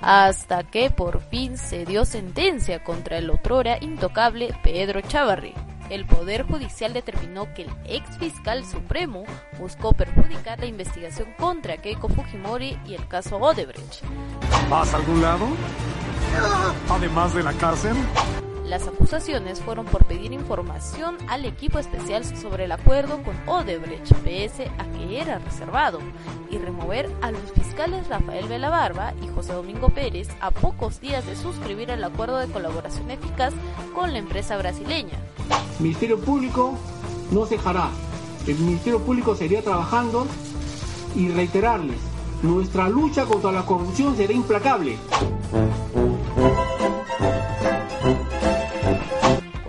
Hasta que por fin se dio sentencia contra el otrora intocable Pedro Chavarri. El Poder Judicial determinó que el ex fiscal supremo buscó perjudicar la investigación contra Keiko Fujimori y el caso Odebrecht. ¿Vas a algún lado? Además de la cárcel. Las acusaciones fueron por pedir información al equipo especial sobre el acuerdo con Odebrecht, pese a que era reservado, y remover a los fiscales Rafael Velabarba y José Domingo Pérez a pocos días de suscribir el acuerdo de colaboración eficaz con la empresa brasileña. El Ministerio Público no cejará. El Ministerio Público seguirá trabajando y reiterarles, nuestra lucha contra la corrupción será implacable.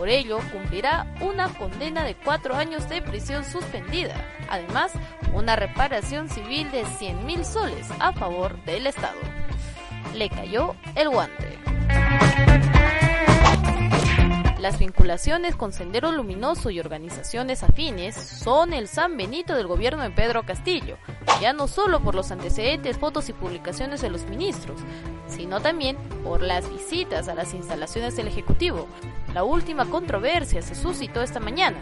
Por ello, cumplirá una condena de cuatro años de prisión suspendida. Además, una reparación civil de 100 mil soles a favor del Estado. Le cayó el guante. Las vinculaciones con Sendero Luminoso y organizaciones afines son el San Benito del gobierno de Pedro Castillo, ya no solo por los antecedentes, fotos y publicaciones de los ministros, sino también por las visitas a las instalaciones del Ejecutivo, la última controversia se suscitó esta mañana,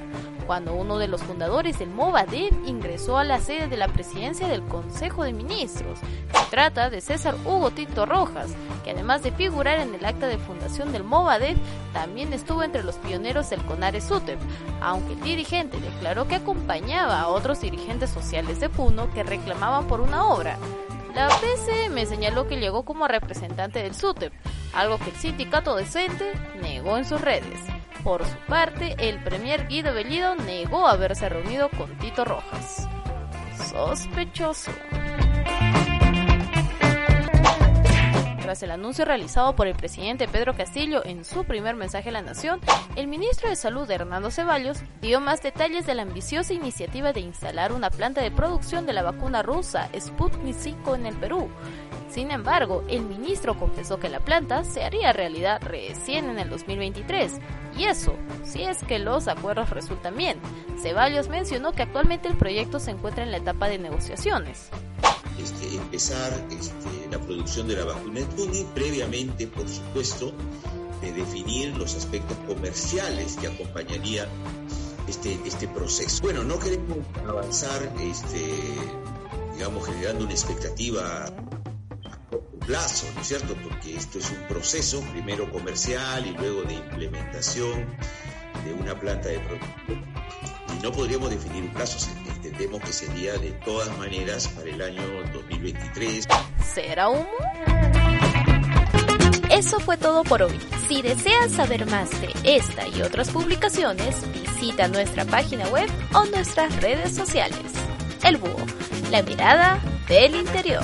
cuando uno de los fundadores del Movadef ingresó a la sede de la presidencia del Consejo de Ministros. Se trata de César Hugo Tito Rojas, que además de figurar en el acta de fundación del Movadef, también estuvo entre los pioneros del CONARE SUTEP, aunque el dirigente declaró que acompañaba a otros dirigentes sociales de Puno que reclamaban por una obra. La PCM señaló que llegó como representante del SUTEP, algo que el sindicato decente negó en sus redes. Por su parte, el premier Guido Bellido negó haberse reunido con Tito Rojas. Sospechoso. Tras el anuncio realizado por el presidente Pedro Castillo en su primer mensaje a la nación, el ministro de Salud Hernando Ceballos dio más detalles de la ambiciosa iniciativa de instalar una planta de producción de la vacuna rusa Sputnik 5 en el Perú. Sin embargo, el ministro confesó que la planta se haría realidad recién en el 2023, y eso, si es que los acuerdos resultan bien. Ceballos mencionó que actualmente el proyecto se encuentra en la etapa de negociaciones. Este, empezar este, la producción de la vacuna Sputnik, previamente, por supuesto, de definir los aspectos comerciales que acompañarían este, este proceso. Bueno, no queremos avanzar, este, digamos, generando una expectativa a corto plazo, ¿no es cierto? Porque esto es un proceso, primero comercial y luego de implementación de una planta de producción y no podríamos definir un plazo, entendemos que sería de todas maneras para el año 2023. ¿Será humo? Eso fue todo por hoy. Si deseas saber más de esta y otras publicaciones, visita nuestra página web o nuestras redes sociales. El Búho, la mirada del interior.